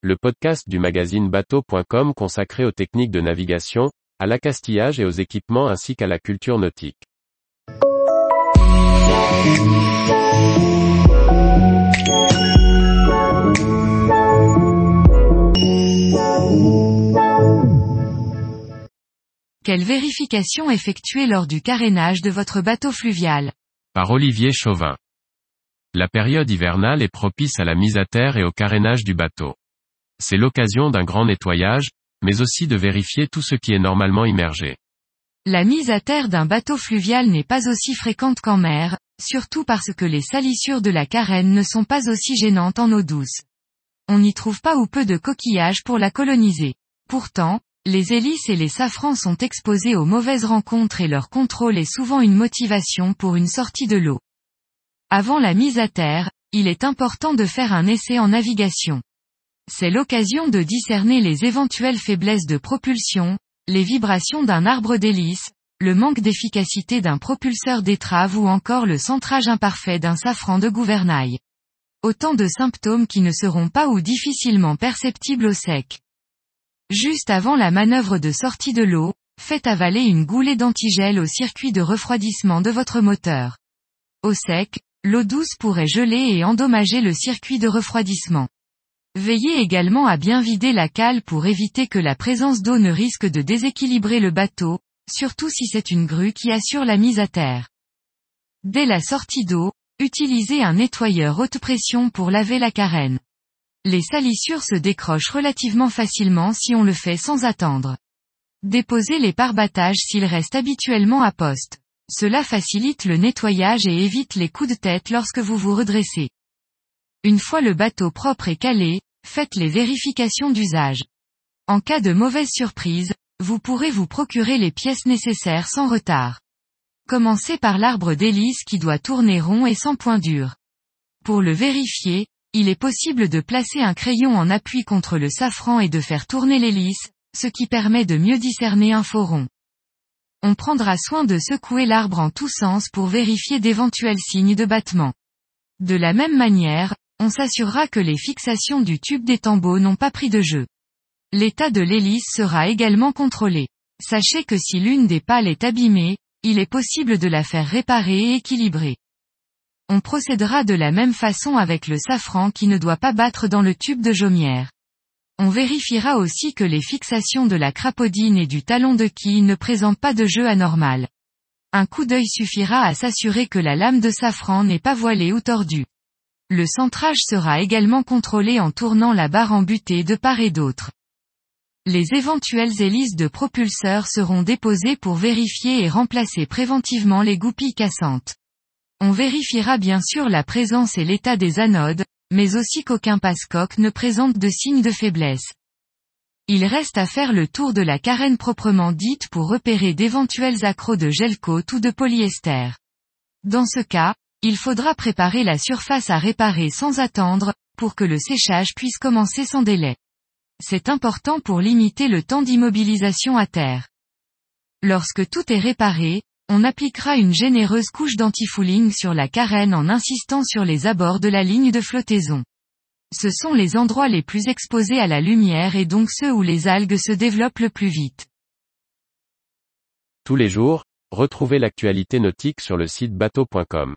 le podcast du magazine bateau.com consacré aux techniques de navigation, à l'accastillage et aux équipements ainsi qu'à la culture nautique. Quelle vérification effectuer lors du carénage de votre bateau fluvial? Par Olivier Chauvin. La période hivernale est propice à la mise à terre et au carénage du bateau. C'est l'occasion d'un grand nettoyage, mais aussi de vérifier tout ce qui est normalement immergé. La mise à terre d'un bateau fluvial n'est pas aussi fréquente qu'en mer, surtout parce que les salissures de la carène ne sont pas aussi gênantes en eau douce. On n'y trouve pas ou peu de coquillages pour la coloniser. Pourtant, les hélices et les safrans sont exposés aux mauvaises rencontres et leur contrôle est souvent une motivation pour une sortie de l'eau. Avant la mise à terre, il est important de faire un essai en navigation. C'est l'occasion de discerner les éventuelles faiblesses de propulsion, les vibrations d'un arbre d'hélice, le manque d'efficacité d'un propulseur d'étrave ou encore le centrage imparfait d'un safran de gouvernail. Autant de symptômes qui ne seront pas ou difficilement perceptibles au sec. Juste avant la manœuvre de sortie de l'eau, faites avaler une goulée d'antigel au circuit de refroidissement de votre moteur. Au sec, l'eau douce pourrait geler et endommager le circuit de refroidissement. Veillez également à bien vider la cale pour éviter que la présence d'eau ne risque de déséquilibrer le bateau, surtout si c'est une grue qui assure la mise à terre. Dès la sortie d'eau, utilisez un nettoyeur haute pression pour laver la carène. Les salissures se décrochent relativement facilement si on le fait sans attendre. Déposez les parbattages s'ils restent habituellement à poste. Cela facilite le nettoyage et évite les coups de tête lorsque vous vous redressez. Une fois le bateau propre et calé, faites les vérifications d'usage. En cas de mauvaise surprise, vous pourrez vous procurer les pièces nécessaires sans retard. Commencez par l'arbre d'hélice qui doit tourner rond et sans point dur. Pour le vérifier, il est possible de placer un crayon en appui contre le safran et de faire tourner l'hélice, ce qui permet de mieux discerner un faux rond. On prendra soin de secouer l'arbre en tous sens pour vérifier d'éventuels signes de battement. De la même manière, on s'assurera que les fixations du tube des tambours n'ont pas pris de jeu. L'état de l'hélice sera également contrôlé. Sachez que si l'une des pales est abîmée, il est possible de la faire réparer et équilibrer. On procédera de la même façon avec le safran qui ne doit pas battre dans le tube de jaumière. On vérifiera aussi que les fixations de la crapaudine et du talon de quille ne présentent pas de jeu anormal. Un coup d'œil suffira à s'assurer que la lame de safran n'est pas voilée ou tordue. Le centrage sera également contrôlé en tournant la barre en butée de part et d'autre. Les éventuelles hélices de propulseur seront déposées pour vérifier et remplacer préventivement les goupilles cassantes. On vérifiera bien sûr la présence et l'état des anodes, mais aussi qu'aucun passe-coque ne présente de signes de faiblesse. Il reste à faire le tour de la carène proprement dite pour repérer d'éventuels accros de gel coat ou de polyester. Dans ce cas, il faudra préparer la surface à réparer sans attendre, pour que le séchage puisse commencer sans délai. C'est important pour limiter le temps d'immobilisation à terre. Lorsque tout est réparé, on appliquera une généreuse couche d'antifouling sur la carène en insistant sur les abords de la ligne de flottaison. Ce sont les endroits les plus exposés à la lumière et donc ceux où les algues se développent le plus vite. Tous les jours, retrouvez l'actualité nautique sur le site bateau.com.